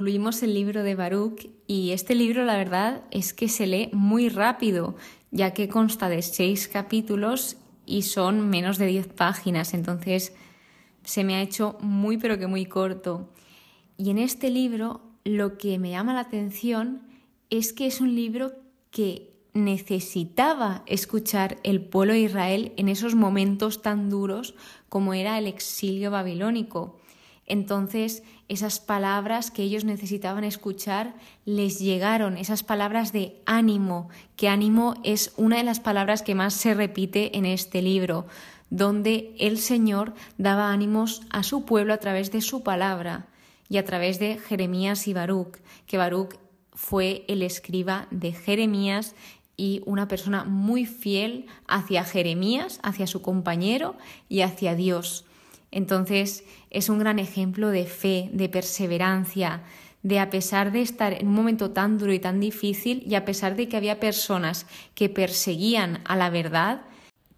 concluimos el libro de Baruch y este libro la verdad es que se lee muy rápido, ya que consta de seis capítulos y son menos de diez páginas, entonces se me ha hecho muy pero que muy corto. Y en este libro lo que me llama la atención es que es un libro que necesitaba escuchar el pueblo de Israel en esos momentos tan duros como era el exilio babilónico. Entonces, esas palabras que ellos necesitaban escuchar les llegaron, esas palabras de ánimo, que ánimo es una de las palabras que más se repite en este libro, donde el Señor daba ánimos a su pueblo a través de su palabra y a través de Jeremías y Baruch, que Baruch fue el escriba de Jeremías y una persona muy fiel hacia Jeremías, hacia su compañero y hacia Dios. Entonces es un gran ejemplo de fe, de perseverancia, de a pesar de estar en un momento tan duro y tan difícil y a pesar de que había personas que perseguían a la verdad,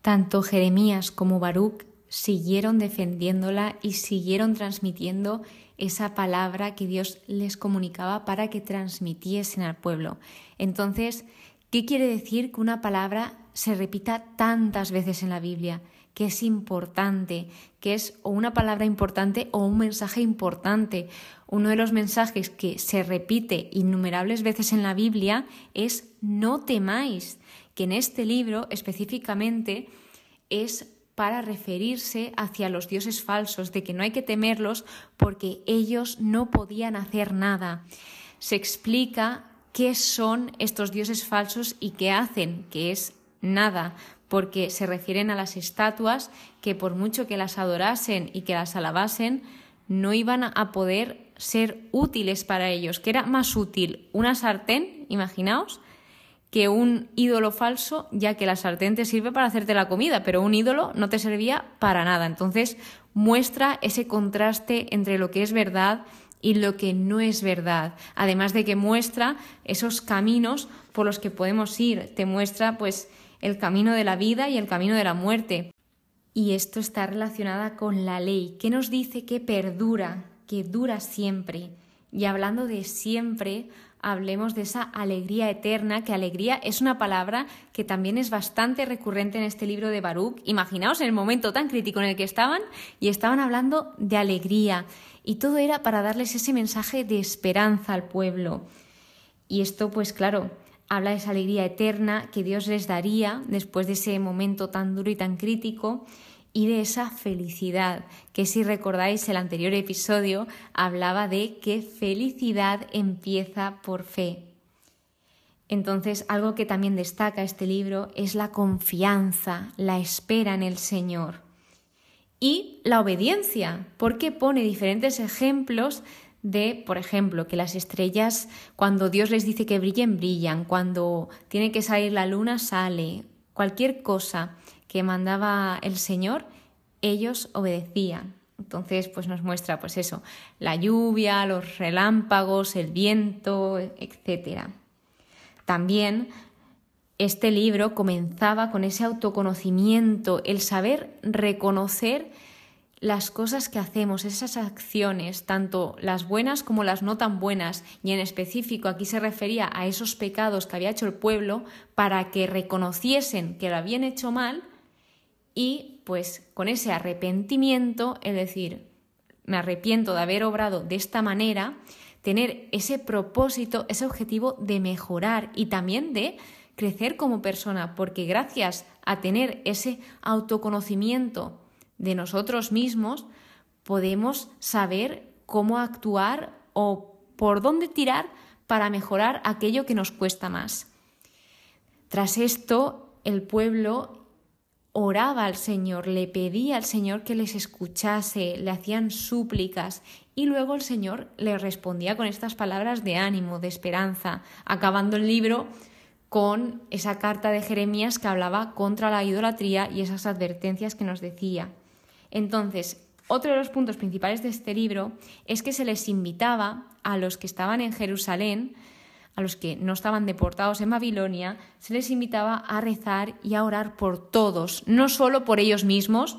tanto Jeremías como Baruch siguieron defendiéndola y siguieron transmitiendo esa palabra que Dios les comunicaba para que transmitiesen al pueblo. Entonces, ¿qué quiere decir que una palabra se repita tantas veces en la Biblia? Que es importante, que es o una palabra importante o un mensaje importante. Uno de los mensajes que se repite innumerables veces en la Biblia es no temáis, que en este libro específicamente es para referirse hacia los dioses falsos, de que no hay que temerlos porque ellos no podían hacer nada. Se explica qué son estos dioses falsos y qué hacen, que es nada, porque se refieren a las estatuas que por mucho que las adorasen y que las alabasen, no iban a poder ser útiles para ellos, que era más útil una sartén, imaginaos, que un ídolo falso, ya que la sartén te sirve para hacerte la comida, pero un ídolo no te servía para nada. Entonces muestra ese contraste entre lo que es verdad y lo que no es verdad. Además de que muestra esos caminos por los que podemos ir, te muestra pues el camino de la vida y el camino de la muerte. Y esto está relacionada con la ley, que nos dice que perdura, que dura siempre. Y hablando de siempre, hablemos de esa alegría eterna, que alegría es una palabra que también es bastante recurrente en este libro de Baruch. Imaginaos en el momento tan crítico en el que estaban y estaban hablando de alegría. Y todo era para darles ese mensaje de esperanza al pueblo. Y esto, pues claro, habla de esa alegría eterna que Dios les daría después de ese momento tan duro y tan crítico y de esa felicidad, que si recordáis el anterior episodio hablaba de que felicidad empieza por fe. Entonces, algo que también destaca este libro es la confianza, la espera en el Señor y la obediencia, porque pone diferentes ejemplos de, por ejemplo, que las estrellas, cuando Dios les dice que brillen, brillan, cuando tiene que salir la luna, sale, cualquier cosa que mandaba el Señor, ellos obedecían. Entonces, pues nos muestra, pues eso, la lluvia, los relámpagos, el viento, etc. También este libro comenzaba con ese autoconocimiento, el saber reconocer las cosas que hacemos, esas acciones, tanto las buenas como las no tan buenas, y en específico aquí se refería a esos pecados que había hecho el pueblo para que reconociesen que lo habían hecho mal y pues con ese arrepentimiento, es decir, me arrepiento de haber obrado de esta manera, tener ese propósito, ese objetivo de mejorar y también de crecer como persona, porque gracias a tener ese autoconocimiento de nosotros mismos, podemos saber cómo actuar o por dónde tirar para mejorar aquello que nos cuesta más. Tras esto, el pueblo oraba al Señor, le pedía al Señor que les escuchase, le hacían súplicas y luego el Señor le respondía con estas palabras de ánimo, de esperanza, acabando el libro con esa carta de Jeremías que hablaba contra la idolatría y esas advertencias que nos decía. Entonces, otro de los puntos principales de este libro es que se les invitaba a los que estaban en Jerusalén, a los que no estaban deportados en Babilonia, se les invitaba a rezar y a orar por todos, no solo por ellos mismos,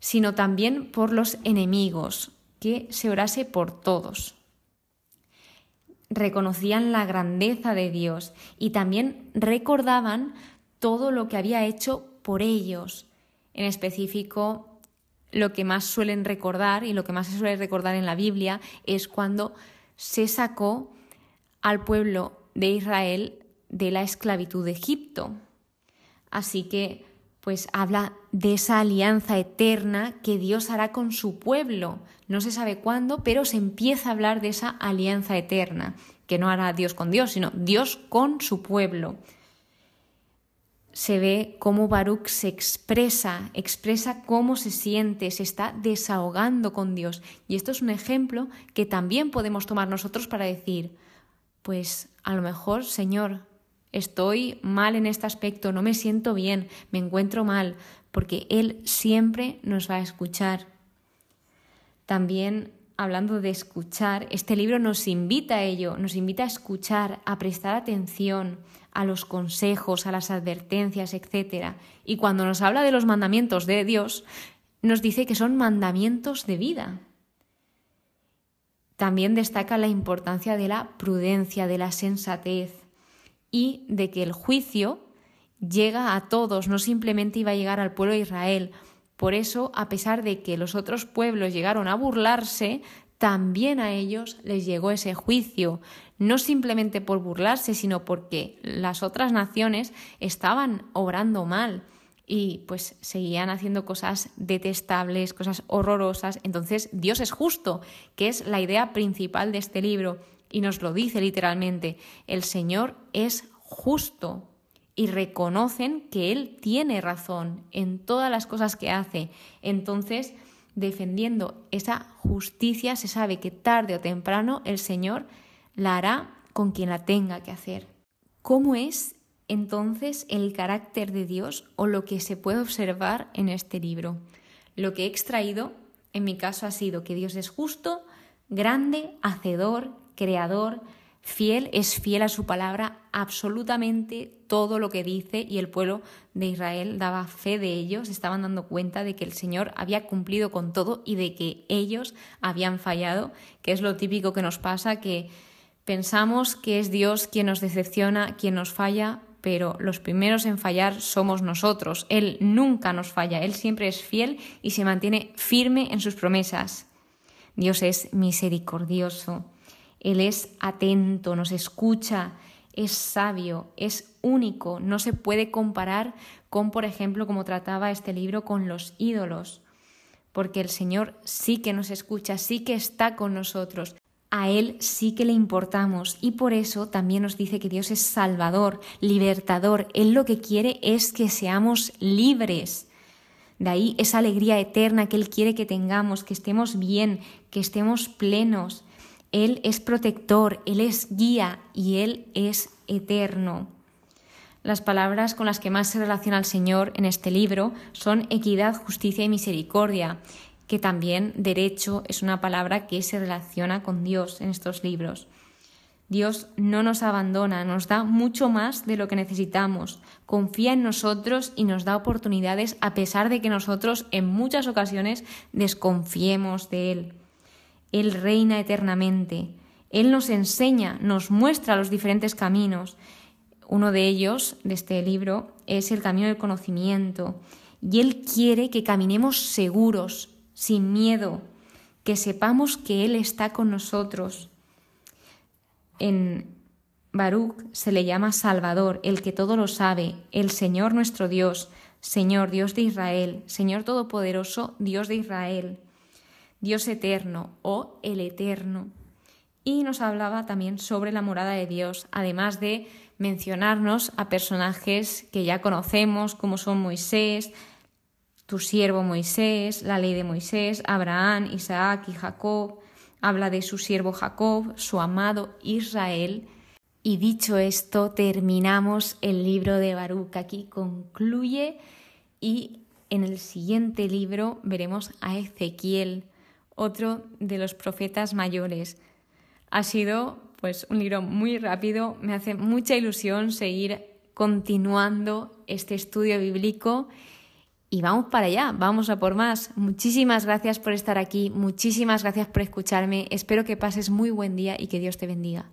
sino también por los enemigos, que se orase por todos. reconocían la grandeza de Dios y también recordaban todo lo que había hecho por ellos. En específico, lo que más suelen recordar y lo que más se suele recordar en la Biblia es cuando se sacó al pueblo de Israel de la esclavitud de Egipto. Así que, pues habla de esa alianza eterna que Dios hará con su pueblo. No se sabe cuándo, pero se empieza a hablar de esa alianza eterna, que no hará Dios con Dios, sino Dios con su pueblo se ve cómo Baruch se expresa, expresa cómo se siente, se está desahogando con Dios. Y esto es un ejemplo que también podemos tomar nosotros para decir, pues a lo mejor, Señor, estoy mal en este aspecto, no me siento bien, me encuentro mal, porque Él siempre nos va a escuchar. También hablando de escuchar, este libro nos invita a ello, nos invita a escuchar, a prestar atención, a los consejos, a las advertencias, etc. Y cuando nos habla de los mandamientos de Dios, nos dice que son mandamientos de vida. También destaca la importancia de la prudencia, de la sensatez y de que el juicio llega a todos, no simplemente iba a llegar al pueblo de Israel. Por eso, a pesar de que los otros pueblos llegaron a burlarse, también a ellos les llegó ese juicio, no simplemente por burlarse, sino porque las otras naciones estaban obrando mal y pues seguían haciendo cosas detestables, cosas horrorosas. Entonces Dios es justo, que es la idea principal de este libro y nos lo dice literalmente. El Señor es justo y reconocen que Él tiene razón en todas las cosas que hace. Entonces, defendiendo esa justicia, se sabe que tarde o temprano el Señor la hará con quien la tenga que hacer. ¿Cómo es entonces el carácter de Dios o lo que se puede observar en este libro? Lo que he extraído, en mi caso, ha sido que Dios es justo, grande, hacedor, creador, fiel, es fiel a su palabra, absolutamente todo lo que dice y el pueblo de Israel daba fe de ellos, estaban dando cuenta de que el Señor había cumplido con todo y de que ellos habían fallado, que es lo típico que nos pasa, que pensamos que es Dios quien nos decepciona, quien nos falla, pero los primeros en fallar somos nosotros. Él nunca nos falla, Él siempre es fiel y se mantiene firme en sus promesas. Dios es misericordioso. Él es atento, nos escucha, es sabio, es único, no se puede comparar con, por ejemplo, como trataba este libro, con los ídolos, porque el Señor sí que nos escucha, sí que está con nosotros, a Él sí que le importamos y por eso también nos dice que Dios es salvador, libertador, Él lo que quiere es que seamos libres. De ahí esa alegría eterna que Él quiere que tengamos, que estemos bien, que estemos plenos. Él es protector, Él es guía y Él es eterno. Las palabras con las que más se relaciona el Señor en este libro son equidad, justicia y misericordia, que también derecho es una palabra que se relaciona con Dios en estos libros. Dios no nos abandona, nos da mucho más de lo que necesitamos, confía en nosotros y nos da oportunidades a pesar de que nosotros en muchas ocasiones desconfiemos de Él. Él reina eternamente. Él nos enseña, nos muestra los diferentes caminos. Uno de ellos, de este libro, es el camino del conocimiento. Y Él quiere que caminemos seguros, sin miedo, que sepamos que Él está con nosotros. En Baruch se le llama Salvador, el que todo lo sabe, el Señor nuestro Dios, Señor Dios de Israel, Señor Todopoderoso, Dios de Israel. Dios eterno o el eterno. Y nos hablaba también sobre la morada de Dios, además de mencionarnos a personajes que ya conocemos, como son Moisés, tu siervo Moisés, la ley de Moisés, Abraham, Isaac y Jacob. Habla de su siervo Jacob, su amado Israel. Y dicho esto, terminamos el libro de Baruch. Aquí concluye y en el siguiente libro veremos a Ezequiel otro de los profetas mayores. Ha sido pues un libro muy rápido, me hace mucha ilusión seguir continuando este estudio bíblico y vamos para allá, vamos a por más. Muchísimas gracias por estar aquí, muchísimas gracias por escucharme, espero que pases muy buen día y que Dios te bendiga.